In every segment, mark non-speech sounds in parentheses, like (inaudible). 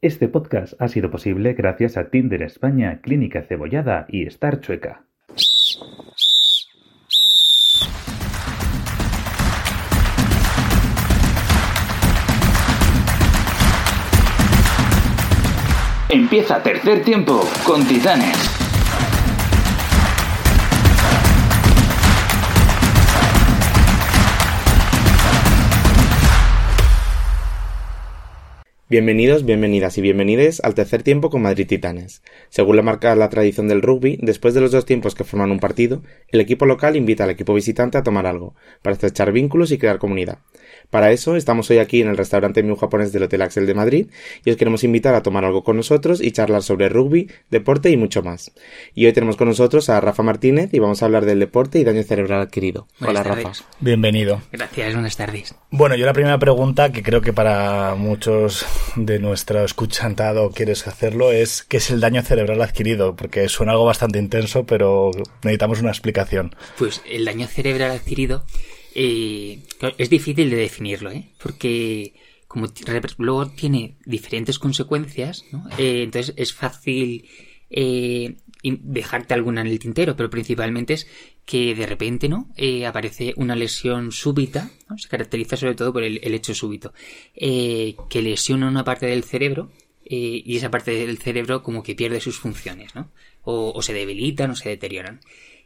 Este podcast ha sido posible gracias a Tinder España, Clínica Cebollada y Star Chueca. Empieza tercer tiempo con Titanes. Bienvenidos, bienvenidas y bienvenides al tercer tiempo con Madrid Titanes. Según la marca la tradición del rugby, después de los dos tiempos que forman un partido, el equipo local invita al equipo visitante a tomar algo, para estrechar vínculos y crear comunidad. Para eso estamos hoy aquí en el restaurante Miu Japonés del Hotel Axel de Madrid y os queremos invitar a tomar algo con nosotros y charlar sobre rugby, deporte y mucho más. Y hoy tenemos con nosotros a Rafa Martínez y vamos a hablar del deporte y daño cerebral adquirido. Buenas Hola tardes. Rafa. Bienvenido. Gracias, buenas tardes. Bueno, yo la primera pregunta, que creo que para muchos de nuestro escuchantado quieres hacerlo, es ¿qué es el daño cerebral adquirido? Porque suena algo bastante intenso, pero necesitamos una explicación. Pues el daño cerebral adquirido eh, es difícil de definirlo, ¿eh? Porque como luego tiene diferentes consecuencias. Eh, entonces es fácil eh, dejarte alguna en el tintero, pero principalmente es que de repente, ¿no? Eh, aparece una lesión súbita, ¿no? Se caracteriza sobre todo por el, hecho súbito, eh, que lesiona una parte del cerebro eh, y esa parte del cerebro como que pierde sus funciones, ¿no? O, se debilitan o se deterioran.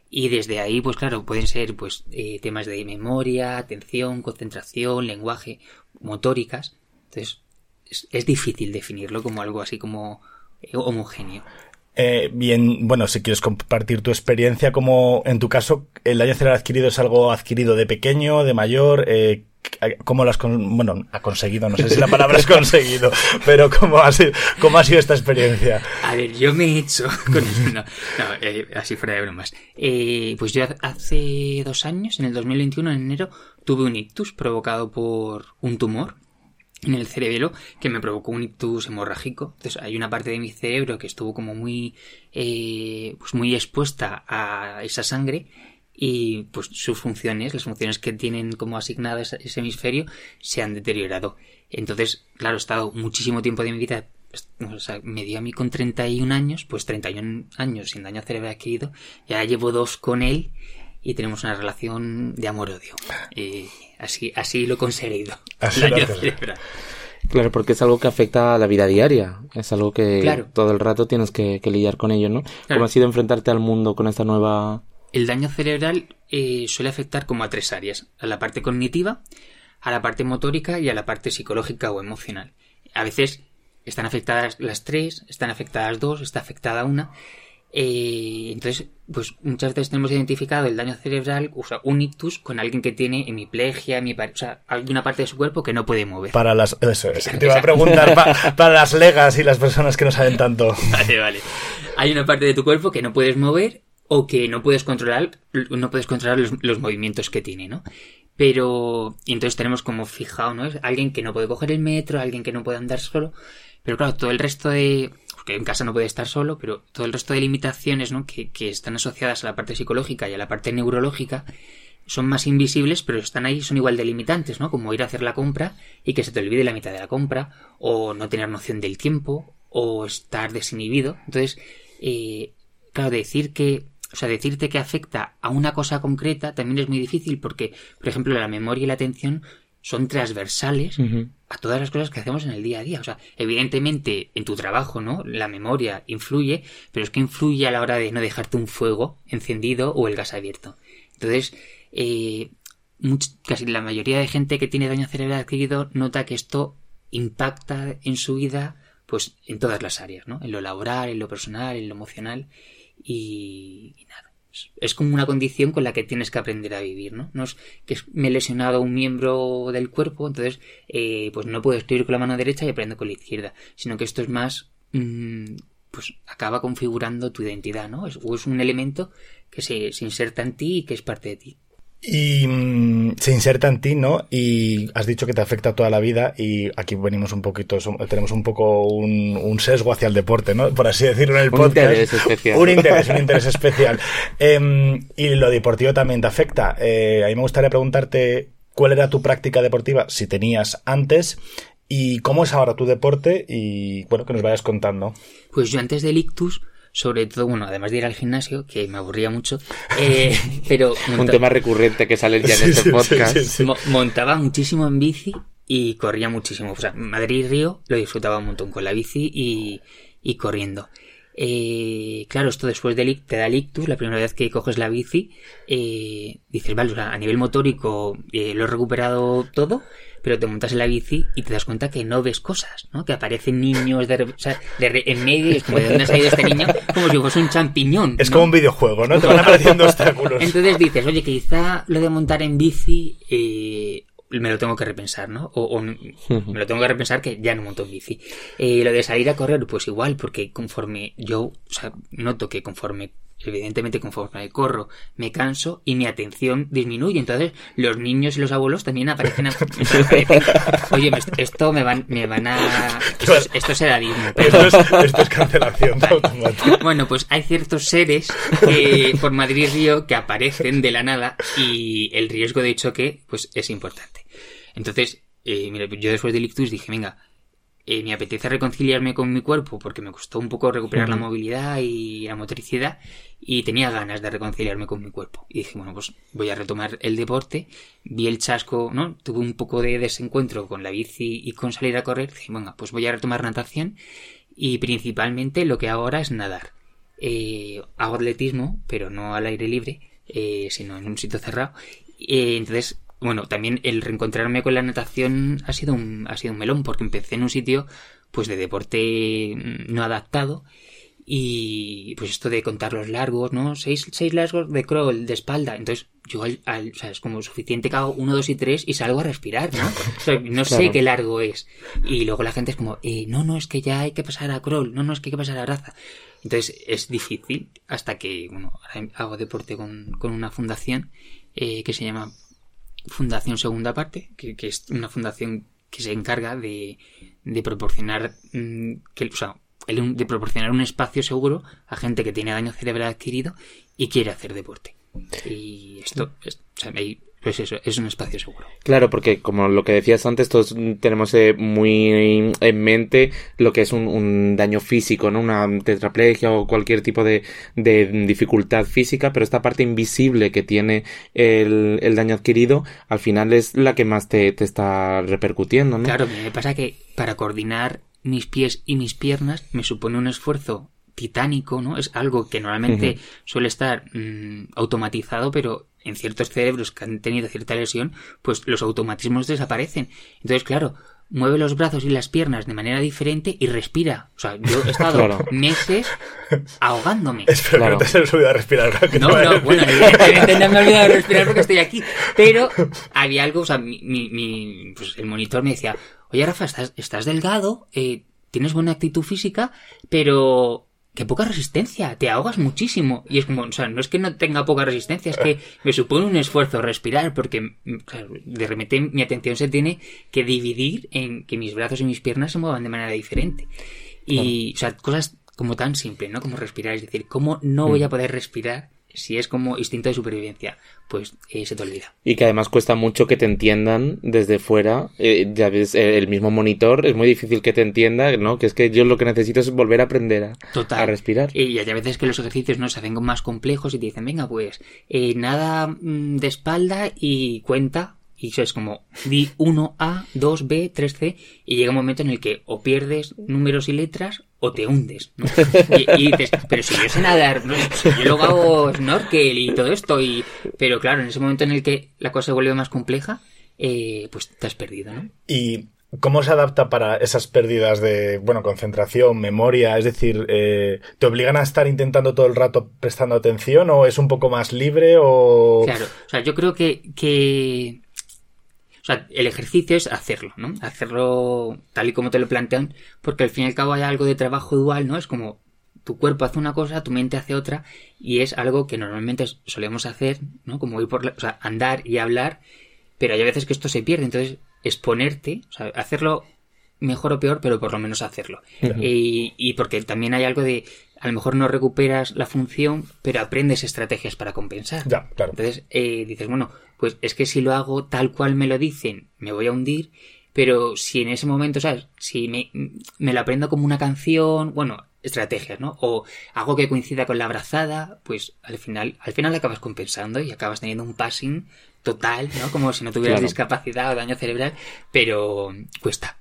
Y desde ahí, pues claro, pueden ser pues temas de memoria, atención, concentración, lenguaje, motóricas. Entonces, es, es difícil definirlo como algo así como homogéneo. Eh, bien, bueno, si quieres compartir tu experiencia, como en tu caso, el daño cerebral adquirido es algo adquirido de pequeño, de mayor, eh, ¿Cómo lo has con... bueno, ha conseguido? No sé si la palabra es conseguido, (laughs) pero ¿cómo ha sido, cómo ha sido esta experiencia? A ver, yo me he hecho (laughs) con no eh, así fuera de bromas. Eh, pues yo hace dos años, en el 2021, en enero, tuve un ictus provocado por un tumor en el cerebelo que me provocó un ictus hemorrágico. Entonces hay una parte de mi cerebro que estuvo como muy, eh, pues muy expuesta a esa sangre y pues sus funciones, las funciones que tienen como asignadas ese hemisferio, se han deteriorado. Entonces, claro, he estado muchísimo tiempo de mi vida, o sea, me dio a mí con 31 años, pues 31 años sin daño cerebral adquirido, ya llevo dos con él y tenemos una relación de amor-odio. Eh, así, así lo he conseguido. Así daño lo. Claro, porque es algo que afecta a la vida diaria. Es algo que Claro. todo el rato tienes que, que lidiar con ello, ¿no? Claro. ¿Cómo ha sido enfrentarte al mundo con esta nueva... El daño cerebral eh, suele afectar como a tres áreas, a la parte cognitiva, a la parte motórica y a la parte psicológica o emocional. A veces están afectadas las tres, están afectadas dos, está afectada una. Eh, entonces, pues muchas veces tenemos identificado el daño cerebral, o sea, un ictus con alguien que tiene hemiplegia, hemipar- o sea, alguna parte de su cuerpo que no puede mover. Para las, eso es, te iba a (laughs) preguntar, (laughs) pa- para las legas y las personas que no saben tanto. Vale, vale. Hay una parte de tu cuerpo que no puedes mover o que no puedes controlar, no puedes controlar los, los movimientos que tiene, ¿no? Pero, y entonces tenemos como fijado, ¿no? Es alguien que no puede coger el metro, alguien que no puede andar solo. Pero claro, todo el resto de, porque en casa no puede estar solo, pero todo el resto de limitaciones, ¿no? Que, que están asociadas a la parte psicológica y a la parte neurológica, son más invisibles, pero están ahí, son igual de limitantes, ¿no? Como ir a hacer la compra y que se te olvide la mitad de la compra, o no tener noción del tiempo, o estar desinhibido. Entonces, eh, claro, decir que, o sea, decirte que afecta a una cosa concreta también es muy difícil porque, por ejemplo, la memoria y la atención son transversales a todas las cosas que hacemos en el día a día. O sea, evidentemente en tu trabajo, ¿no? La memoria influye, pero es que influye a la hora de no dejarte un fuego encendido o el gas abierto. Entonces, eh, much- casi la mayoría de gente que tiene daño cerebral adquirido nota que esto impacta en su vida, pues en todas las áreas, ¿no? En lo laboral, en lo personal, en lo emocional y, y nada. Es- como una condición con la que tienes que aprender a vivir, ¿no? No es que me he lesionado un miembro del cuerpo, entonces eh, pues no puedo escribir con la mano derecha y aprendo con la izquierda, sino que esto es más, mm, pues acaba configurando tu identidad, ¿no? Es, o es un elemento que se, se inserta en ti y que es parte de ti. Y mm, se inserta en ti, ¿no? Y has dicho que te afecta toda la vida y aquí venimos un poquito, tenemos un poco un, un sesgo hacia el deporte, ¿no? Por así decirlo en el Un podcast. interés especial. Un interés, un (laughs) interés especial. Em, y lo deportivo también te afecta. Eh, a mí me gustaría preguntarte cuál era tu práctica deportiva, si tenías antes, ¿Y cómo es ahora tu deporte? Y bueno, que nos vayas contando. Pues yo antes del ictus, sobre todo, bueno, además de ir al gimnasio, que me aburría mucho, eh, (laughs) pero... Un tema recurrente que sale ya en este podcast. sí, sí. mo- montaba muchísimo en bici y corría muchísimo. O sea, Madrid y Río lo disfrutaba un montón con la bici y, y corriendo. Eh, claro, esto después del te da el ictus, la primera vez que coges la bici, eh, dices, vale, o sea, a nivel motórico eh, lo he recuperado todo, pero te montas en la bici y te das cuenta que no ves cosas, ¿no? Que aparecen niños de, re- o sea, de re- en medio y es como, ¿de dónde ha salido este niño? Como si fuese un champiñón. Es ¿no? como un videojuego, ¿no? Te van (laughs) apareciendo obstáculos. Entonces dices, oye, quizá lo de montar en bici eh, me lo tengo que repensar, ¿no? O, o me lo tengo que repensar que ya no monto en bici. Eh, lo de salir a correr, pues igual, porque conforme yo, o sea, noto que conforme, evidentemente conforme corro, me canso y mi atención disminuye. Entonces los niños y los abuelos también aparecen. A, aparecen. (laughs) Oye, esto me van, me van a... (laughs) Esto, es- esto es edadismo. Esto es, esto es cancelación. Bueno, pues hay ciertos seres que, por Madrid Río que aparecen de la nada y el riesgo de choque pues es importante. Entonces, eh, mira, yo después del ictus dije, venga, eh, me apetece reconciliarme con mi cuerpo porque me costó un poco recuperar la movilidad y la motricidad y tenía ganas de reconciliarme con mi cuerpo. Y dije, bueno, pues voy a retomar el deporte. Vi el chasco, ¿no? Tuve un poco de desencuentro con la bici y con salir a correr. Dije, venga, pues voy a retomar natación y principalmente lo que hago ahora es nadar. Eh, hago atletismo, pero no al aire libre, eh, sino en un sitio cerrado. Eh, entonces, bueno, también el reencontrarme con la natación ha sido un, ha sido un melón, porque empecé en un sitio pues de deporte mm, no adaptado y pues esto de contar los largos, ¿no? Seis, seis largos de crawl, de espalda. Entonces, yo al, al- o sea, es como suficiente que hago uno, dos y tres y salgo a respirar, ¿no? O sea, no sé qué largo es. Y luego la gente es como, eh, no, no, es que ya hay que pasar a crawl, no, no, es que hay que pasar a braza. Entonces, es difícil hasta que, bueno, ahora hago deporte con, con una fundación eh, que se llama Fundación Segunda Parte, que, que es una fundación que se encarga de, de proporcionar mm, que, o sea, de proporcionar un espacio seguro a gente que tiene daño cerebral adquirido y quiere hacer deporte. Y esto, es, o sea, ahí, pues eso, es un espacio seguro. Claro, porque como lo que decías antes, todos tenemos eh, muy en mente lo que es un, un daño físico, ¿no? Una tetraplegia o cualquier tipo de, de dificultad física, pero esta parte invisible que tiene el, el daño adquirido, al final es la que más te, te está repercutiendo, ¿no? Claro, me pasa que para coordinar mis pies y mis piernas me supone un esfuerzo titánico, ¿no? Es algo que normalmente suele estar mm, automatizado, pero en ciertos cerebros que han tenido cierta lesión, pues los automatismos desaparecen. Entonces, claro, mueve los brazos y las piernas de manera diferente y respira. O sea, yo he estado (laughs) Claro. meses ahogándome. Espero Claro. que no te se les olvide respirar. que No, no, decir. bueno, evidentemente no me he olvidado de respirar porque estoy aquí. Pero había algo, o sea, mi, mi- mi- pues el monitor me decía, oye Rafa, estás, estás delgado, eh, tienes buena actitud física, pero qué poca resistencia, te ahogas muchísimo. Y es como, o sea, no es que no tenga poca resistencia, es que me supone un esfuerzo respirar porque mm, claro, de repente mi atención se tiene que dividir en que mis brazos y mis piernas se muevan de manera diferente. Y, o sea, cosas como tan simples, ¿no? Como respirar, es decir, ¿cómo no voy a poder respirar si es como instinto de supervivencia? Pues eh, se te olvida. Y que además cuesta mucho que te entiendan desde fuera. Eh, ya ves, eh, el mismo monitor es muy difícil que te entienda, ¿no? Que es que yo lo que necesito es volver a aprender a, Total. a respirar. Y hay veces que los ejercicios no se hacen más complejos y te dicen, venga, pues, nada mm, de espalda y cuenta. Y eso es como, di 1A, 2B, 3C, y llega un momento en el que o pierdes números y letras o te hundes. ¿no? Y, y dices, pero si yo sé nadar, ¿no? Si yo luego hago snorkel y todo esto, y pero claro, en ese momento en el que la cosa se vuelve más compleja, eh, pues te has perdido, ¿no? ¿Y cómo se adapta para esas pérdidas de, bueno, concentración, memoria? Es decir, eh, ¿te obligan a estar intentando todo el rato prestando atención o es un poco más libre o... Claro, o sea, yo creo que, que... O sea, el ejercicio es hacerlo, ¿no? Hacerlo tal y como te lo plantean, porque al fin y al cabo hay algo de trabajo dual, ¿no? Es como tu cuerpo hace una cosa, tu mente hace otra, y es algo que normalmente solemos hacer, ¿no? Como ir por la, o sea, andar y hablar, pero hay veces que esto se pierde, entonces exponerte, o sea, hacerlo mejor o peor, pero por lo menos hacerlo. y, y porque también hay algo de, a lo mejor no recuperas la función, pero aprendes estrategias para compensar. Ya, claro. Entonces eh, dices, bueno, pues es que si lo hago tal cual me lo dicen, me voy a hundir, Pero si en ese momento, ¿sabes? Si me, me lo aprendo como una canción, bueno, estrategias, ¿no? O algo que coincida con la abrazada, pues al final, al final acabas compensando y acabas teniendo un passing total, ¿no? Como si no tuvieras Claro. discapacidad o daño cerebral, pero cuesta.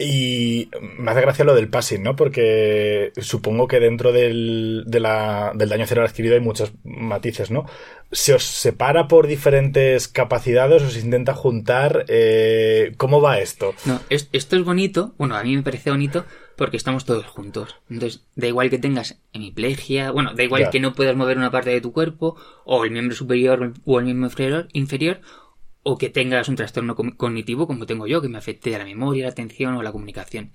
Y me hace gracia lo del passing, ¿no? Porque supongo que dentro del, de la- del daño cerebral adquirido hay muchos matices, ¿no? ¿Se os separa por diferentes capacidades? ¿Os intenta juntar? Eh, ¿Cómo va esto? No, es- esto es bonito, bueno, a mí me parece bonito porque estamos todos juntos. Entonces, da igual que tengas hemiplegia, bueno, da igual que no puedas mover una parte de tu cuerpo, o el miembro superior o el miembro inferior, inferior o que tengas un trastorno co- cognitivo como tengo yo, que me afecte a la memoria, la atención o la comunicación.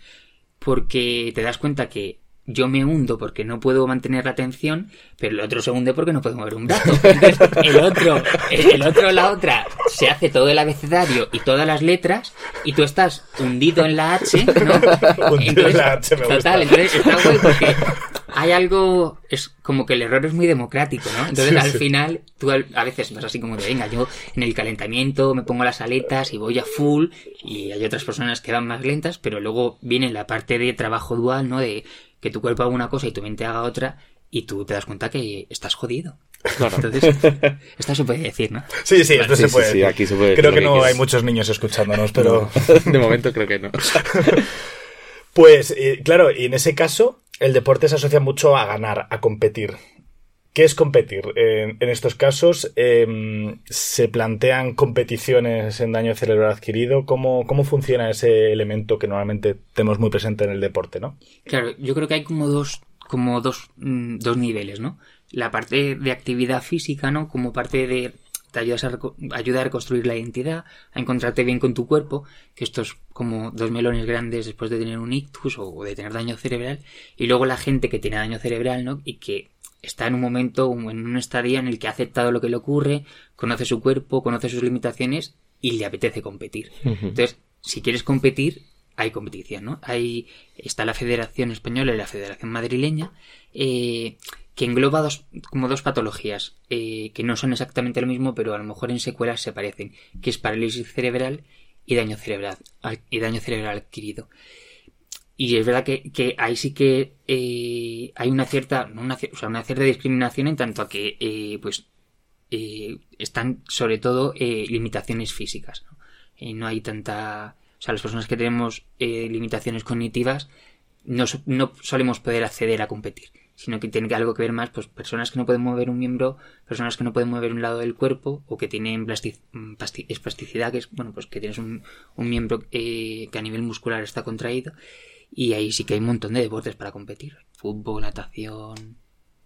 Porque te das cuenta que yo me hundo porque no puedo mantener la atención, pero el otro se hunde porque no puede mover un brazo. Entonces, el otro, el otro, la otra, se hace todo el abecedario y todas las letras, y tú estás hundido en la H, ¿no? Hundido en la H, me gusta. total, entonces está guay porque hay algo, es como que el error es muy democrático, ¿no? Entonces Sí, al sí. final tú a veces vas así como de, venga, yo en el calentamiento me pongo las aletas y voy a full y hay otras personas que van más lentas, pero luego viene la parte de trabajo dual, ¿no? De que tu cuerpo haga una cosa y tu mente haga otra y tú te das cuenta que estás jodido. Claro. Entonces, esto se puede decir, ¿no? Sí, sí, esto Sí, se sí, puede. sí, decir. aquí se puede decir Creo que que no hay muchos niños escuchándonos, pero... (laughs) De momento creo que no. (laughs) Pues, eh, claro, y en ese caso, el deporte se asocia mucho a ganar, a competir. ¿Qué es competir? En, estos casos, eh, ¿se plantean competiciones en daño cerebral adquirido? ¿Cómo, ¿Cómo funciona ese elemento que normalmente tenemos muy presente en el deporte, no? Claro, yo creo que hay como dos, como dos, mm, dos niveles, ¿no? La parte de actividad física, ¿no? Como parte de te ayudas a ayuda a reconstruir la identidad, a encontrarte bien con tu cuerpo, que esto es como dos melones grandes después de tener un ictus o de tener daño cerebral, y luego la gente que tiene daño cerebral, ¿no? Y que está en un momento, en un estadio en el que ha aceptado lo que le ocurre, conoce su cuerpo, conoce sus limitaciones y le apetece competir. Entonces, si quieres competir, hay competición, ¿no? Hay, está la Federación Española y la Federación Madrileña, eh, que engloba dos, como dos patologías, eh, que no son exactamente lo mismo, pero a lo mejor en secuelas se parecen, que es parálisis cerebral y daño cerebral, y daño cerebral adquirido. Y es verdad que, que ahí sí que eh, hay una cierta, una, una cierta discriminación en tanto a que, eh, pues, están sobre todo limitaciones físicas. ¿no? No hay tanta, sea, las personas que tenemos eh, limitaciones cognitivas no, no solemos poder acceder a competir, sino que tiene algo que ver más, pues, personas que no pueden mover un miembro, personas que no pueden mover un lado del cuerpo o que tienen plasti- mm, pasti- espasticidad, que es, bueno, pues que tienes un, un miembro eh, que a nivel muscular está contraído y ahí sí que hay un montón de deportes para competir. Fútbol, natación,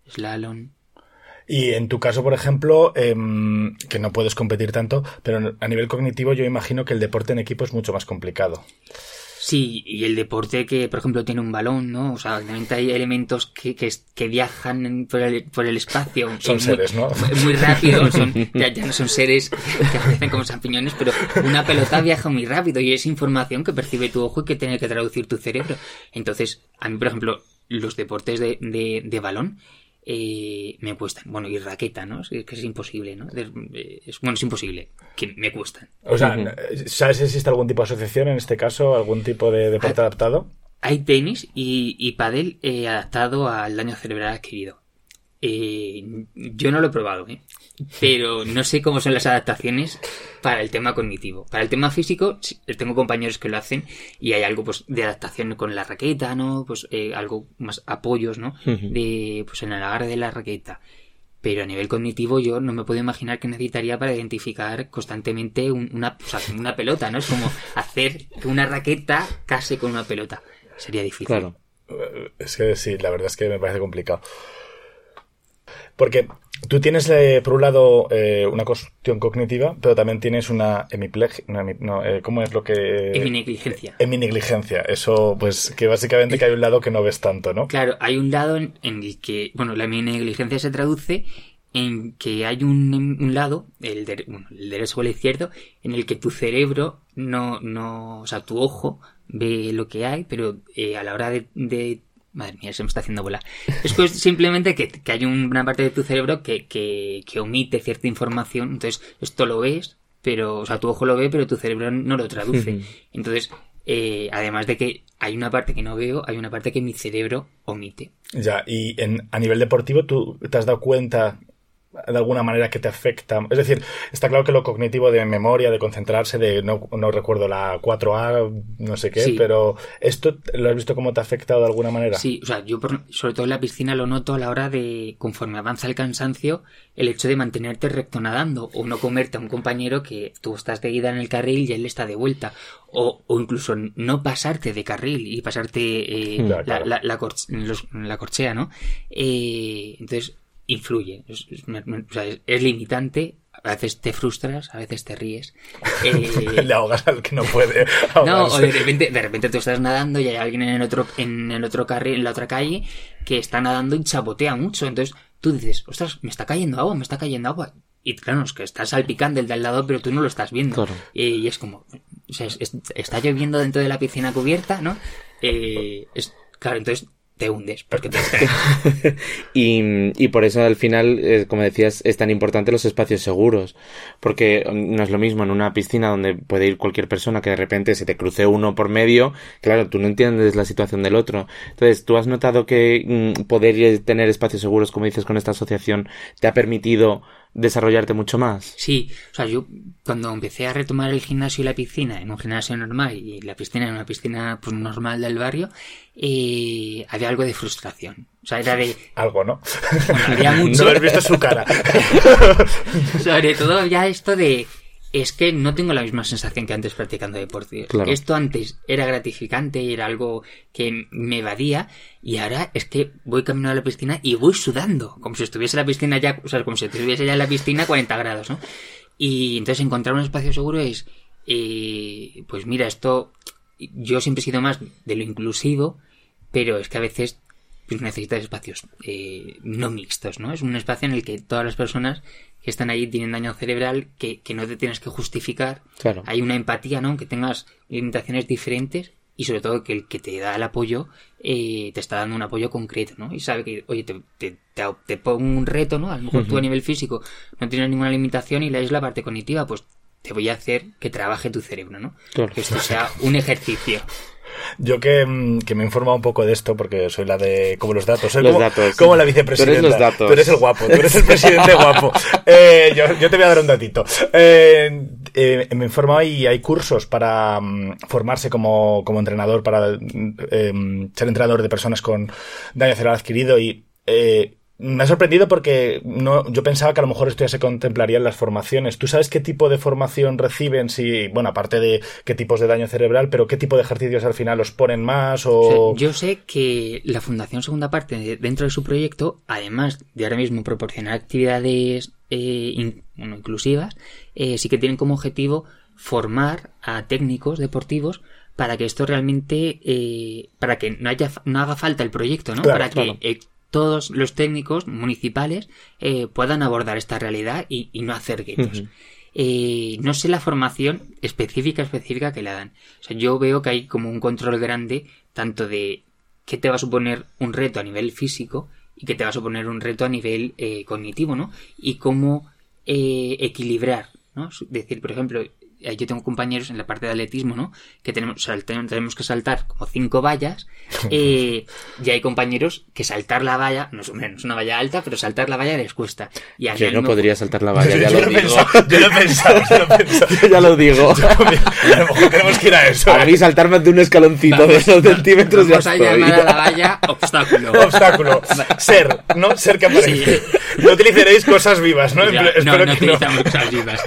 slalom. Y en tu caso, por ejemplo, em, que no puedes competir tanto, pero a nivel cognitivo yo imagino que el deporte en equipo es mucho más complicado. Sí, y el deporte que, por ejemplo, tiene un balón, ¿no? O sea, realmente hay elementos que, que, que viajan por el, por el espacio. (laughs) Son muy- seres, ¿no? (laughs) Muy rápido, son, (laughs) ya, ya no son seres que aparecen como champiñones, pero una pelota viaja muy rápido y es información que percibe tu ojo y que tiene que traducir tu cerebro. Entonces, a mí, por ejemplo, los deportes de, de, de balón eh, me cuestan. Bueno, y raqueta, ¿no? Es que es imposible, ¿no? De- eh, es, bueno, es imposible, que me cuestan. O sea, ¿sabes si existe algún tipo de asociación en este caso? ¿Algún tipo de deporte adaptado? Hay tenis y, y pádel eh, adaptado al daño cerebral adquirido. Eh, yo no lo he probado, ¿eh? Pero no sé cómo son las adaptaciones para el tema cognitivo. Para el tema físico, sí, tengo compañeros que lo hacen y hay algo pues de adaptación con la raqueta, ¿no? Pues eh, algo más apoyos, ¿no? De pues en el agarre de la raqueta. Pero a nivel cognitivo yo no me puedo imaginar que necesitaría para identificar constantemente un- una, o sea, una pelota, ¿no? Es como hacer que una raqueta case con una pelota. Sería difícil. Claro. Eh, Es que sí, la verdad es que me parece complicado. Porque tú tienes, eh, por un lado, eh, una cuestión cognitiva, pero también tienes una hemiplegia. No, no, eh, ¿Cómo es lo que...? En mi negligencia. Heminegligencia. Eso, pues, que básicamente que hay un lado que no ves tanto, ¿no? Claro, hay un lado en, en el que, bueno, la negligencia se traduce en que hay un, un lado, el, de- bueno, el derecho o el izquierdo, en el que tu cerebro no, no, o sea, tu ojo ve lo que hay, pero eh, a la hora de, de- Madre mía, se me está haciendo bola. Es pues (laughs) simplemente que, que hay una parte de tu cerebro que, que, que omite cierta información, entonces esto lo ves, pero, o sea, tu ojo lo ve, pero tu cerebro no lo traduce. Entonces, eh, además de que hay una parte que no veo, hay una parte que mi cerebro omite. Ya, y en, a nivel deportivo, ¿tú te has dado cuenta de alguna manera que te afecta. Es decir, está claro que lo cognitivo de memoria, de concentrarse, de no, no recuerdo la 4A, no sé qué, pero ¿esto lo has visto cómo te ha afectado de alguna manera? Sí, o sea, yo sobre todo en la piscina lo noto a la hora de, conforme avanza el cansancio, el hecho de mantenerte recto nadando o no comerte a un compañero que tú estás de ida en el carril y él está de vuelta. O, o incluso no pasarte de carril y pasarte eh, la, la, la, corchea, ¿no? Eh, entonces, influye. Es, es, limitante. A veces te frustras, a veces te ríes. Eh... (laughs) Le ahogas al que no puede. No, o de repente, de repente tú estás nadando y hay alguien en el otro, en el otro carril, en la otra calle, que está nadando y chapotea mucho. Entonces tú dices, ostras, me está cayendo agua, me está cayendo agua. Y claro, es que estás salpicando el de al lado, pero tú no lo estás viendo. y es como, o sea, está lloviendo dentro de la piscina cubierta, ¿no? Eh, es, claro, entonces te hundes porque te (laughs) (laughs) y, y por eso al final, eh, como decías, es tan importante los espacios seguros. Porque no es lo mismo en una piscina donde puede ir cualquier persona que de repente se te cruce uno por medio. Claro, tú no entiendes la situación del otro. Entonces, ¿tú has notado que mm, poder tener espacios seguros, como dices, con esta asociación, te ha permitido desarrollarte mucho más. Sí, o sea, yo cuando empecé a retomar el gimnasio y la piscina en un gimnasio normal y la piscina en una piscina pues, normal del barrio, eh, había algo de frustración. O sea, era de... Algo, ¿no? había (laughs) mucho... No has visto su cara. (laughs) Sobre todo ya esto de es que no tengo la misma sensación que antes practicando deporte. Esto antes era gratificante y era algo que me evadía y ahora es que voy caminando a la piscina y voy sudando, como si estuviese la piscina ya, o sea, como si estuviese ya en la piscina a 40 grados, ¿no? Y entonces encontrar un espacio seguro es, eh, pues mira, esto, yo siempre he sido más de lo inclusivo, pero es que a veces pues necesitas espacios eh, no mixtos, ¿no? Es un espacio en el que todas las personas que están ahí tienen daño cerebral que, que no te tienes que justificar. Claro. Hay una empatía, ¿no? Que tengas limitaciones diferentes y sobre todo que el que te da el apoyo eh, te está dando un apoyo concreto, ¿no? Y sabe que, oye, te, te, te, pongo un reto, ¿no? A lo mejor tú a nivel físico no tienes ninguna limitación y es la parte cognitiva, pues te voy a hacer que trabaje tu cerebro, ¿no? Claro. Que esto sea un ejercicio. Yo que, mm, que, me he informado un poco de esto, porque soy la de como los datos, los como, datos. como la vicepresidenta. Tú eres los datos. Tú eres el guapo, tú eres el presidente (laughs) guapo. Eh, yo, yo, te voy a dar un datito. Eh, eh, me he informado y hay cursos para um, formarse como, como, entrenador, para eh, ser entrenador de personas con daño cerebral adquirido y eh, me ha sorprendido porque no, yo pensaba que a lo mejor esto ya se contemplaría en las formaciones. ¿Tú sabes qué tipo de formación reciben? Si, bueno, aparte de qué tipos de daño cerebral, pero qué tipo de ejercicios al final los ponen más o... yo sé que la Fundación Segunda Parte, dentro de su proyecto, además de ahora mismo proporcionar actividades eh, inclusivas, eh, sí que tienen como objetivo formar a técnicos deportivos para que esto realmente, eh, para que no haya, no haga falta el proyecto, ¿no? para que todos los técnicos municipales eh, puedan abordar esta realidad y, no hacer guetos. Eh, no sé la formación específica, específica que le dan. O sea, yo veo que hay como un control grande tanto de qué te va a suponer un reto a nivel físico y qué te va a suponer un reto a nivel eh, cognitivo, ¿no? Y cómo equilibrar, ¿no? Es decir, por ejemplo, yo tengo compañeros en la parte de atletismo, ¿no? Que tenemos, tenemos que saltar como cinco vallas. (laughs) Eh, y hay compañeros que saltar la valla, no es, una valla alta, pero saltar la valla les cuesta. Y yo no podría saltar la (laughs) valla, ya (laughs) yo lo, digo. yo lo he pensado, yo lo he pensado. yo ya lo digo. a lo mejor tenemos que ir a eso. A mí saltarme de un escaloncito de esos centímetros vamos ya a llamar a la valla obstáculo. obstáculo. Ser, ¿no? Ser que aparece. No utilizaréis cosas vivas, ¿no? Ya, no, no utilizamos cosas vivas.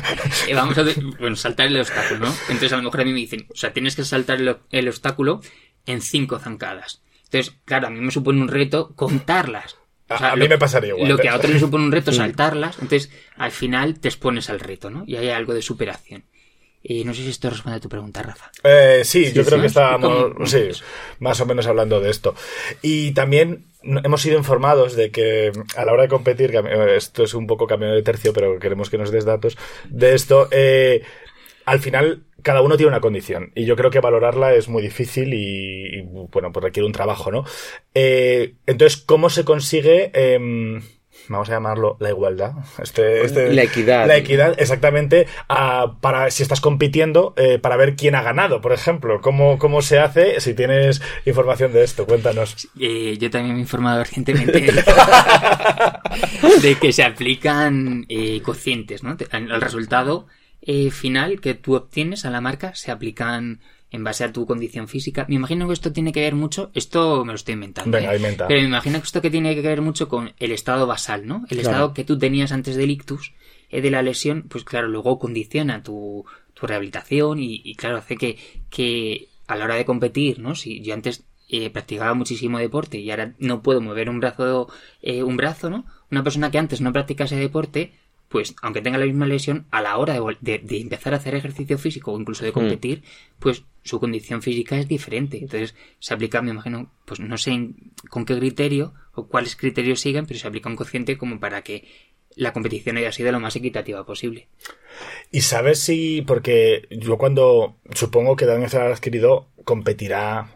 Eh, vamos a bueno, saltar el obstáculo, ¿no? Entonces a lo mejor a mí me dicen, o sea, tienes que saltar el, obstáculo en cinco zancadas. Entonces, claro, a mí me supone un reto contarlas. a, mí me pasaría igual. Lo que a ¿eh? otro le supone un reto (laughs) saltarlas, entonces al final te expones al reto, ¿no? Y hay algo de superación. Y no sé si esto responde a tu pregunta, Rafa. Eh, sí, yo creo que estábamos sí, más o menos hablando de esto. Y también hemos sido informados de que a la hora de competir, esto es un poco cambio de tercio, pero queremos que nos des datos de esto, eh, al final cada uno tiene una condición y yo creo que valorarla es muy difícil y, bueno, pues requiere un trabajo, ¿no? Eh, entonces, ¿cómo se consigue... Em, vamos a llamarlo la igualdad. Este, este- La equidad. La equidad, exactamente, para si estás compitiendo, eh, para ver quién ha ganado, por ejemplo. ¿Cómo, ¿Cómo se hace? Si tienes información de esto, cuéntanos. Eh, yo también me he informado recientemente de que (laughs) se aplican eh, cocientes, ¿no? Al resultado eh, final que tú obtienes a la marca se aplican en base a tu condición física. Me imagino que esto tiene que ver mucho, esto me lo estoy inventando. Venga, ¿eh? Pero me imagino que esto que tiene que ver mucho con el estado basal, ¿no? El estado que tú tenías antes del ictus, eh, de la lesión, pues claro, luego condiciona tu, tu rehabilitación y, y, claro, hace que, que a la hora de competir, ¿no? Si yo antes eh, practicaba muchísimo deporte y ahora no puedo mover un brazo, eh, un brazo, ¿no? Una persona que antes no practicase deporte, pues aunque tenga la misma lesión, a la hora de, vol- de- de empezar a hacer ejercicio físico o incluso de competir, pues su condición física es diferente. Entonces se aplica, me imagino, pues no sé en- con qué criterio o cuáles criterios siguen, pero se aplica un cociente como para que la competición haya sido lo más equitativa posible. ¿Y sabes si, porque yo cuando supongo que Daniel será adquirido competirá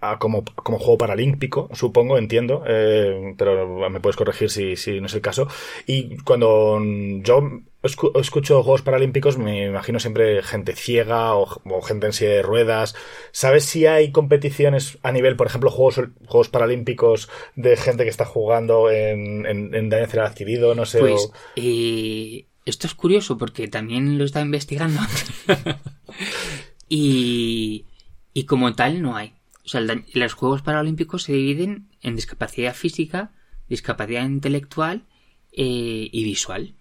a como, como juego paralímpico, supongo, entiendo, eh, pero me puedes corregir si, si no es el caso. Y cuando yo escu- escucho Juegos Paralímpicos, me imagino siempre gente ciega o, o gente en silla de ruedas. ¿Sabes si hay competiciones a nivel, por ejemplo, Juegos, Juegos Paralímpicos de gente que está jugando en, en, en daño cerebral adquirido? No sé. Pues o- eh, esto es curioso porque también lo estaba investigando (laughs) y, y como tal no hay. O sea, el los Juegos Paralímpicos se dividen en discapacidad física, discapacidad intelectual eh, y visual.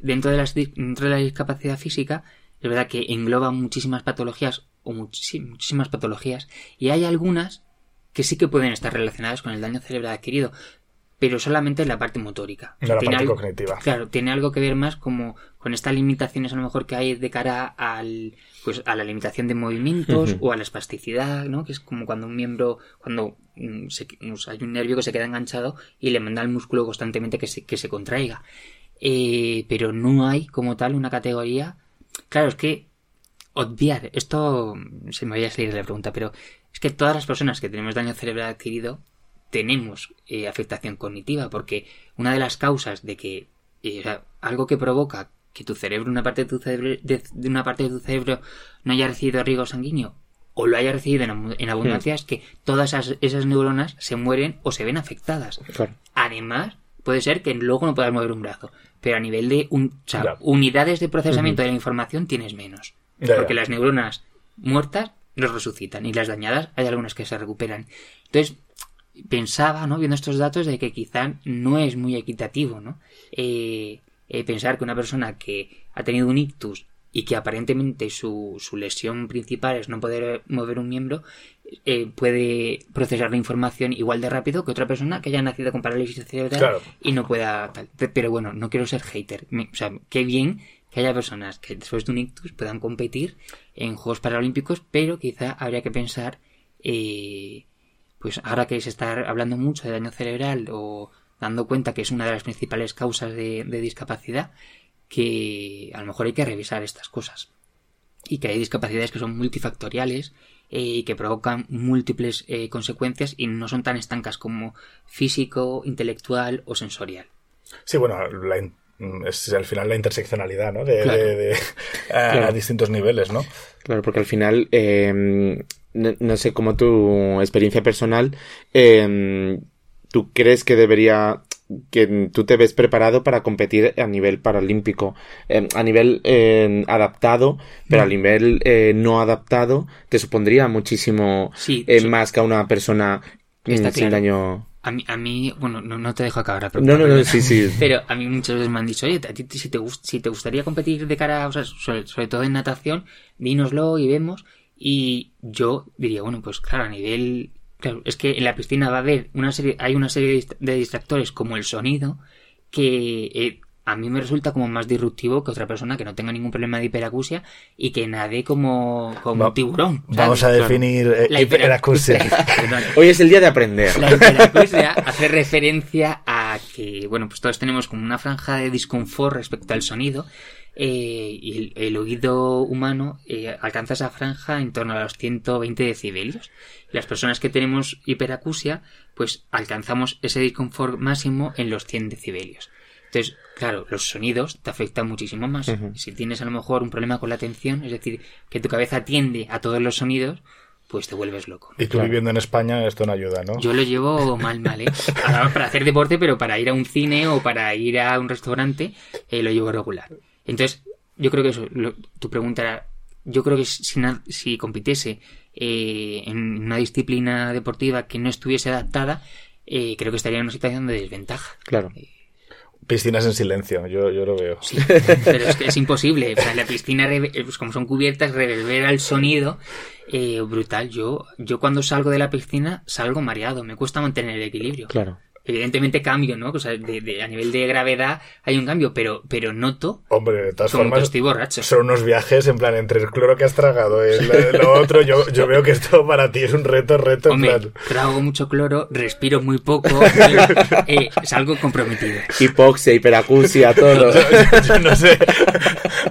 Dentro de, las, dentro de la discapacidad física, es verdad que engloba muchísimas patologías, o muchis- muchísimas patologías, y hay algunas que sí que pueden estar relacionadas con el daño cerebral adquirido, pero solamente en la parte motórica. De la Tiene parte algo- cognitiva. Claro, tiene algo que ver más como con estas limitaciones a lo mejor que hay de cara al pues a la limitación de movimientos o a la espasticidad, ¿no? Que es como cuando un miembro, cuando mm, se- hay un nervio que se queda enganchado y le manda al músculo constantemente que se, que se contraiga. Eh, pero no hay como tal una categoría. Claro, es que obviar, esto se me vaya a salir de la pregunta, pero es que todas las personas que tenemos daño cerebral adquirido tenemos eh, afectación cognitiva, porque una de las causas de que eh, o sea, algo que provoca que tu cerebro, una parte de tu cerebro, de, de una parte de tu cerebro no haya recibido riego sanguíneo o lo haya recibido en, abundancia es que todas esas, esas neuronas se mueren o se ven afectadas. Claro. Además, puede ser que luego no puedas mover un brazo, pero a nivel de un, o sea, unidades de procesamiento de la información tienes menos. Porque las neuronas muertas nos resucitan y las dañadas hay algunas que se recuperan. Entonces, pensaba, ¿no? Viendo estos datos de que quizá no es muy equitativo, ¿no? Eh, eh, pensar que una persona que ha tenido un ictus y que aparentemente su, su lesión principal es no poder mover un miembro, eh, puede procesar la información igual de rápido que otra persona que haya nacido con parálisis cerebral Claro. y no pueda tal. Pero bueno, no quiero ser hater. Me- O sea, qué bien que haya personas que después de un ictus puedan competir en Juegos Paralímpicos, pero quizá habría que pensar, eh, pues ahora que se está hablando mucho de daño cerebral o dando cuenta que es una de las principales causas de, de discapacidad, que a lo mejor hay que revisar estas cosas. Y que hay discapacidades que son multifactoriales eh, y que provocan múltiples eh, consecuencias y no son tan estancas como físico, intelectual o sensorial. Sí, bueno, la in- es al final la interseccionalidad, ¿no? De, Claro. de- de- a, Claro. a distintos niveles, ¿no? Claro, porque al final, eh, no, no sé, como tu experiencia personal, eh, ¿tú crees que debería, que tú te ves preparado para competir a nivel paralímpico, eh, a nivel eh, adaptado, pero a nivel eh, no adaptado, te supondría muchísimo Sí, eh, sí. más que a una persona mm, Está sin claro. daño? A mí, a mí bueno, no, no te dejo acabar la No, pregunta. no, sí, sí. (laughs) Pero a mí muchas veces me han dicho, oye, a ti si te, gust- si te gustaría competir de cara, o sea, sobre, sobre todo en natación, dínoslo y vemos. Y yo diría, bueno, pues claro, a nivel... Claro, es que en la piscina va a haber una serie, hay una serie de dist- de distractores como el sonido que eh, a mí me resulta como más disruptivo que otra persona que no tenga ningún problema de hiperacusia y que nade como, como Va- un tiburón. ¿sabes? Vamos a definir eh, La hipera- hiperacusia. (laughs) Perdón. Hoy es el día de aprender. La hiperacusia hace referencia a que, bueno, pues todos tenemos como una franja de disconfort respecto al sonido eh, y el, el oído humano eh, alcanza esa franja en torno a los 120 decibelios. Las personas que tenemos hiperacusia, pues alcanzamos ese disconfort máximo en los 100 decibelios. Entonces, claro, los sonidos te afectan muchísimo más. Si tienes a lo mejor un problema con la atención, es decir, que tu cabeza atiende a todos los sonidos, pues te vuelves loco. Y tú viviendo en España, esto no ayuda, ¿no? Yo lo llevo mal, mal, ¿eh? Ahora, (laughs) para hacer deporte, pero para ir a un cine o para ir a un restaurante, eh, lo llevo regular. Entonces, yo creo que eso, lo- tu pregunta era, yo creo que si, si compitiese eh, en una disciplina deportiva que no estuviese adaptada, eh, creo que estaría en una situación de desventaja. Claro. Piscinas en silencio, yo, yo lo veo. Sí, pero es que es imposible. O sea, la piscina, reve- eh, pues como son cubiertas, reverbera el sonido eh, brutal. Yo, yo cuando salgo de la piscina salgo mareado, me cuesta mantener el equilibrio. Claro. Evidentemente cambio, ¿no? O sea, de- de- a nivel de gravedad hay un cambio, pero, pero noto Hombre, de todas como que formas, estoy borracho. son unos viajes en plan entre el cloro que has tragado y lo, lo otro. Yo, yo veo que esto para ti es un reto, reto. En Hombre, plan, trago mucho cloro, respiro muy poco, (laughs) eh, salgo comprometido. Hipoxia, hiperacusia, (laughs) todo. yo, yo no sé.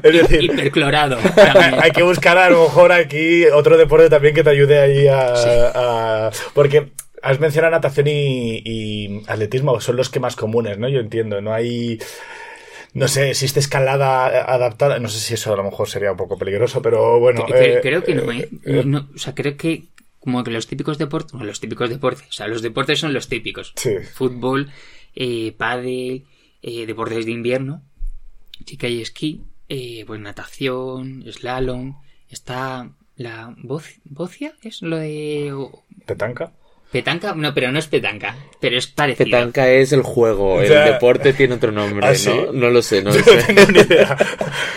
Es decir, Hiperclorado. también. hay que buscar a lo mejor aquí otro deporte también que te ayude ahí a... a- porque has mencionado natación y, y atletismo, son los que más comunes, ¿no? Yo entiendo, no hay... No sé, existe escalada adaptada. No sé si eso a lo mejor sería un poco peligroso, pero bueno. Eh, creo que no, ¿eh? eh, No, o sea, creo que como que los típicos deportes, bueno, los típicos deportes, o sea, los deportes son los típicos. Sí. Fútbol, eh, pádel, eh, deportes de invierno, sí que hay esquí, eh, pues natación, slalom, está la boc- bocia, es lo de ¿Petanca? Petanca, no, pero no es petanca, pero es parecido. Petanca es el juego, el O sea, deporte tiene otro nombre, ¿ah, sí? ¿no? No lo sé, no (laughs) lo No sé. tengo ni idea.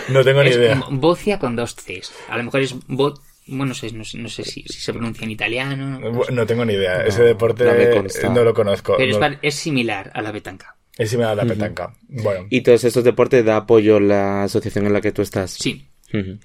No tengo ni Es idea. bocia con dos Cs. A lo mejor es bot, bueno, no sé, no sé, no sé si, si se pronuncia en italiano. No tengo ni idea. No, Ese deporte no no lo conozco. Pero es, No- similar a la petanca. es similar a la petanca. Bueno, Y todos estos deportes da apoyo la asociación en la que tú estás. Sí,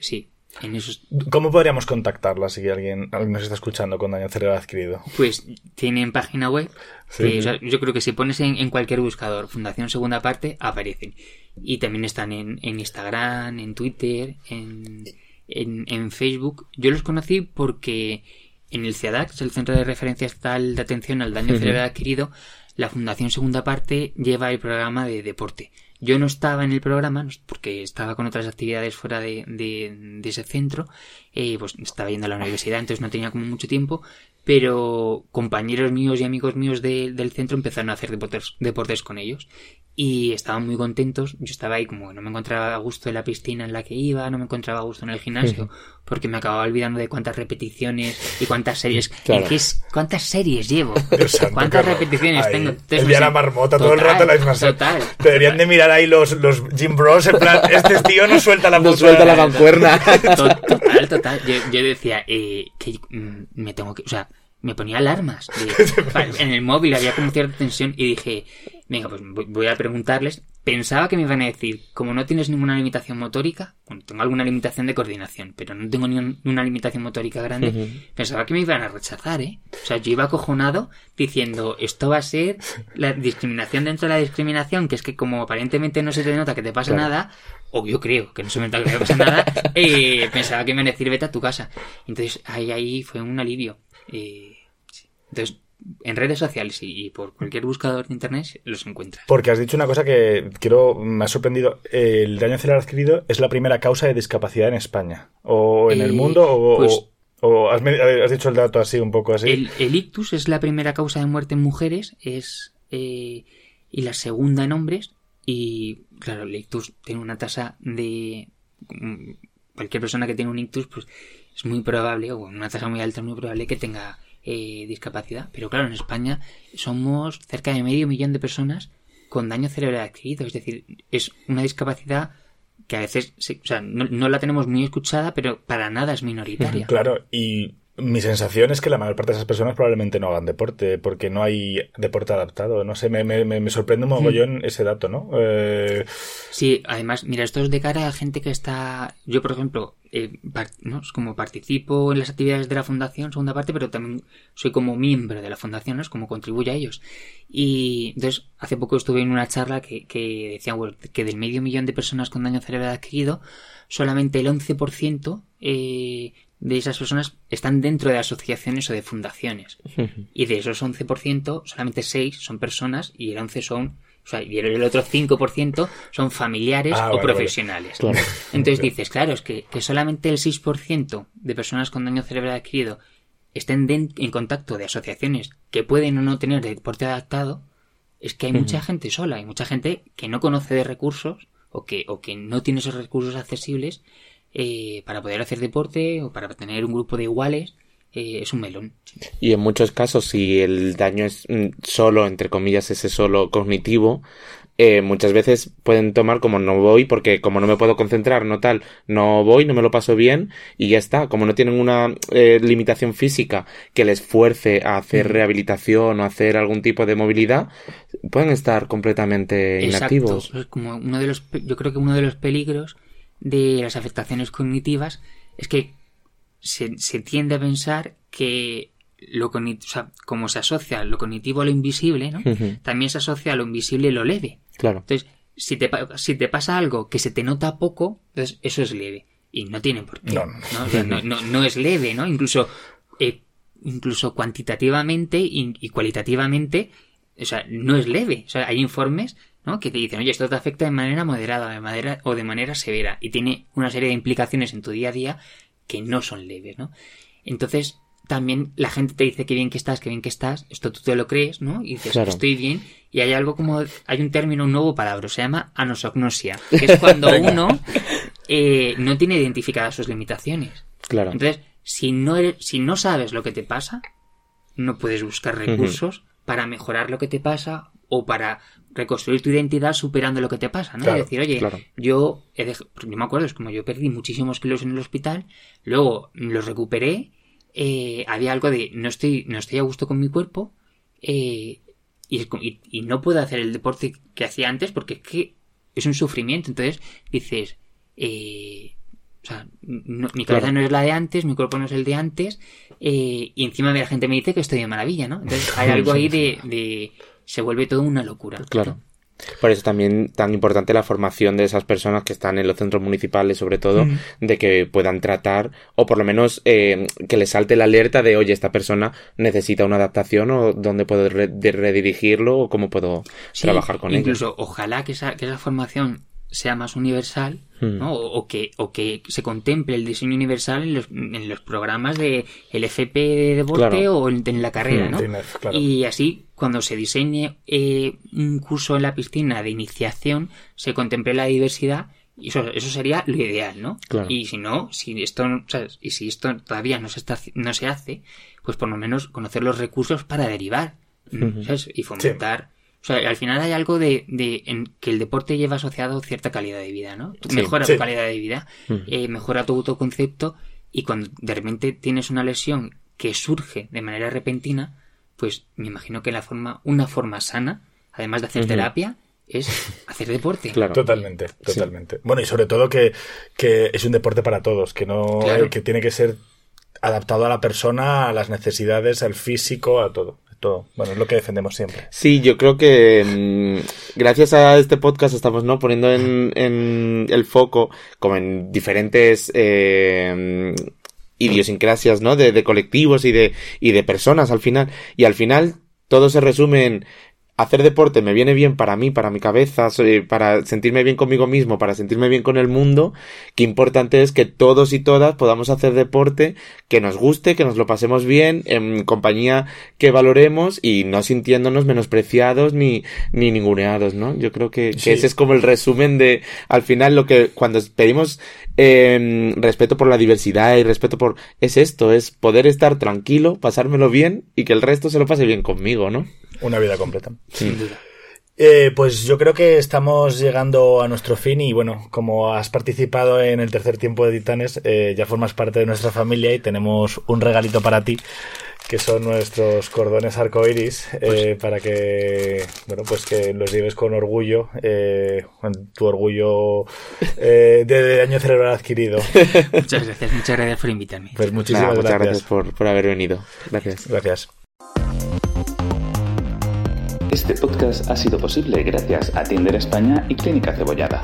sí. En esos, ¿cómo podríamos contactarla si alguien, alguien nos está escuchando con daño cerebral adquirido? pues tienen página web. Sí. que, o sea, yo creo que si pones en, en cualquier buscador Fundación Segunda Parte, aparecen. Y también están en, en Instagram, en Twitter, en, en, Facebook. Yo los conocí porque en el es el Centro de Referencia Estatal de Atención al Daño Cerebral Adquirido, la Fundación Segunda Parte lleva el programa de deporte. Yo no estaba en el programa porque estaba con otras actividades fuera de, de- de ese centro, eh, pues estaba yendo a la universidad, entonces no tenía como mucho tiempo, pero compañeros míos y amigos míos de- del centro empezaron a hacer deportes, deportes con ellos y estaban muy contentos. Yo estaba ahí como no me encontraba a gusto en la piscina en la que iba, no me encontraba a gusto en el gimnasio, porque me acababa olvidando de cuántas repeticiones y cuántas series. (laughs) Claro. ¿en qué es- ¿Cuántas series llevo? (laughs) ¿Cuántas repeticiones Ahí, tengo? Entonces, el la marmota, todo el Total, rato la misma serie. Total. (laughs) Deberían de mirar ahí los, los Jim Bros en plan, este tío no suelta la No suelta la mancuerna. To- Total, total. Yo, yo decía eh, que mm, me tengo que. O sea, me ponía alarmas. (laughs) de- en el móvil había como cierta tensión y dije, venga, pues voy- a preguntarles. Pensaba que me iban a decir, como no tienes ninguna limitación motórica, bueno, tengo alguna limitación de coordinación, pero no tengo ni un- una limitación motórica grande, pensaba que me iban a rechazar, ¿eh? O sea, yo iba acojonado diciendo, esto va a ser la discriminación dentro de la discriminación, que es que como aparentemente no se te nota que te pasa Claro. nada, o yo creo que no se me nota que te pasa nada, (laughs) eh, pensaba que me iban a decir, vete a tu casa. Entonces, ahí, ahí fue un alivio. Eh. Entonces, en redes sociales y, y por cualquier buscador de internet los encuentras. Porque has dicho una cosa que quiero, me ha sorprendido. El daño cerebral adquirido es la primera causa de discapacidad en España. O en el Eh, mundo, o, pues- o- o has, me- has dicho el dato así, un poco así. El, el ictus es la primera causa de muerte en mujeres es eh, y la segunda en hombres. Y claro, el ictus tiene una tasa de. mm, Cualquier persona que tiene un ictus, pues es muy probable, o una tasa muy alta, es muy probable que tenga eh, discapacidad. Pero claro, en España somos cerca de medio millón de personas con daño cerebral adquirido. Es decir, es una discapacidad que a veces, o sea, no, no la tenemos muy escuchada, pero para nada es minoritaria. Claro, y Mi sensación es que la mayor parte de esas personas probablemente no hagan deporte, porque no hay deporte adaptado. No sé, me, me, me sorprende un mogollón ese dato, ¿no? Eh... Sí, además, mira, esto es de cara a gente que está. Yo, por ejemplo, eh, ¿no? Es como participo en las actividades de la fundación, segunda parte, pero también soy como miembro de la fundación, ¿no? Es como contribuyo a ellos. Y entonces, hace poco estuve en una charla que, que decía que del medio millón de personas con daño cerebral adquirido, solamente el 11% eh, de esas personas están dentro de asociaciones o de fundaciones. Y de esos 11%, solamente 6 son personas y el 11 son o sea, y el otro 5% son familiares Ah, o vale, profesionales. Claro. Entonces dices, claro, es que, que solamente el 6% de personas con daño cerebral adquirido estén en contacto de asociaciones que pueden o no tener deporte adaptado, es que hay mucha gente sola, hay mucha gente que no conoce de recursos o que, o que no tiene esos recursos accesibles eh, para poder hacer deporte o para tener un grupo de iguales. eh, es un melón. Y en muchos casos, si el daño es mm, solo, entre comillas, ese solo cognitivo, eh, muchas veces pueden tomar como no voy porque como no me puedo concentrar, no tal, no voy, no me lo paso bien y ya está. Como no tienen una eh, limitación física que les fuerce a hacer rehabilitación o hacer algún tipo de movilidad, pueden estar completamente inactivos. Exacto. Es como uno de los, yo creo que uno de los peligros de las afectaciones cognitivas es que se, se tiende a pensar que lo cognitivo, o sea, como se asocia lo cognitivo a lo invisible, ¿no? También se asocia a lo invisible lo leve. Claro. Entonces, si te, pa- si te pasa algo que se te nota poco, entonces eso es leve. Y no tiene por qué. No, no. O sea, no, no- no es leve, ¿no? Incluso, eh, incluso cuantitativamente y, y cualitativamente, o sea, no es leve. O sea, hay informes, ¿no? Que te dicen, oye, esto te afecta de manera moderada de manera, o de manera severa. Y tiene una serie de implicaciones en tu día a día que no son leves, ¿no? Entonces, también la gente te dice que bien que estás, que bien que estás, esto tú te lo crees, ¿no? Y dices, Claro. estoy bien, y hay algo como, hay un término, un nuevo palabra, se llama anosognosia, (laughs) que es cuando uno eh, no tiene identificadas sus limitaciones. Claro. Entonces, si no, eres- si no sabes lo que te pasa, no puedes buscar recursos para mejorar lo que te pasa o para reconstruir tu identidad superando lo que te pasa, ¿no? Claro, es decir, oye, claro. yo, he dej- porque yo me acuerdo, es como yo perdí muchísimos kilos en el hospital, luego los recuperé, eh, había algo de no estoy, no estoy a gusto con mi cuerpo, eh, y, y- y no puedo hacer el deporte que hacía antes porque es que es un sufrimiento. Entonces dices, eh, o sea, no- mi cabeza Claro. no es la de antes, mi cuerpo no es el de antes, eh, y encima la gente me dice que estoy de maravilla, ¿no? Entonces hay (laughs) algo ahí de, de se vuelve todo una locura. Claro. Por eso también tan importante la formación de esas personas que están en los centros municipales, sobre todo, de que puedan tratar, o por lo menos eh, que les salte la alerta de, oye, esta persona necesita una adaptación, o dónde puedo re- redirigirlo, o cómo puedo Sí, trabajar con ellos. Incluso, ojalá que esa, que esa formación sea más universal, Hmm. ¿no? O, o que, o que se contemple el diseño universal en los, en los programas de el FP de deporte Claro. o en, en la carrera, Hmm, ¿no? Claro. Y así, cuando se diseñe eh, un curso en la piscina de iniciación, se contemple la diversidad y eso, eso sería lo ideal, ¿no? Claro. Y si no, si esto, no- ¿sabes? y si esto todavía no se está, no se hace, pues por lo menos conocer los recursos para derivar, ¿sabes? Y fomentar. O sea, al final hay algo de, de en que el deporte lleva asociado cierta calidad de vida, ¿no? Sí, mejora sí. tu calidad de vida, eh, mejora tu autoconcepto y cuando de repente tienes una lesión que surge de manera repentina, pues me imagino que la forma, una forma sana, además de hacer terapia, es (laughs) hacer deporte. Claro. Totalmente, totalmente. Bueno, y sobre todo que, que es un deporte para todos, que no, Claro. que tiene que ser adaptado a la persona, a las necesidades, al físico, a todo. Bueno, es lo que defendemos siempre. Sí, yo creo que mm, gracias a este podcast estamos no poniendo en, el foco, como en diferentes mm, idiosincrasias, ¿no? De, de colectivos y de, y de personas al final. Y al final todo se resume en hacer deporte me viene bien para mí, para mi cabeza, para sentirme bien conmigo mismo, para sentirme bien con el mundo. Qué importante es que todos y todas podamos hacer deporte que nos guste, que nos lo pasemos bien, en compañía que valoremos y no sintiéndonos menospreciados ni, ni ninguneados, ¿no? Yo creo que, que Sí. ese es como el resumen de, al final, lo que cuando pedimos eh, respeto por la diversidad y respeto por, es esto, es poder estar tranquilo, pasármelo bien y que el resto se lo pase bien conmigo, ¿no? Una vida completa. Sin duda. Eh, pues yo creo que estamos llegando a nuestro fin y bueno, como has participado en el tercer tiempo de Titanes, eh, ya formas parte de nuestra familia y tenemos un regalito para ti que son nuestros cordones arcoiris eh, para que bueno pues que los lleves con orgullo eh, con tu orgullo eh, de año cerebral adquirido (laughs) Muchas gracias, muchas gracias por invitarme. pues muchísimas Nada, muchas gracias, gracias por, por haber venido. Gracias. gracias Este podcast ha sido posible gracias a Tinder España y Clínica Cebollada.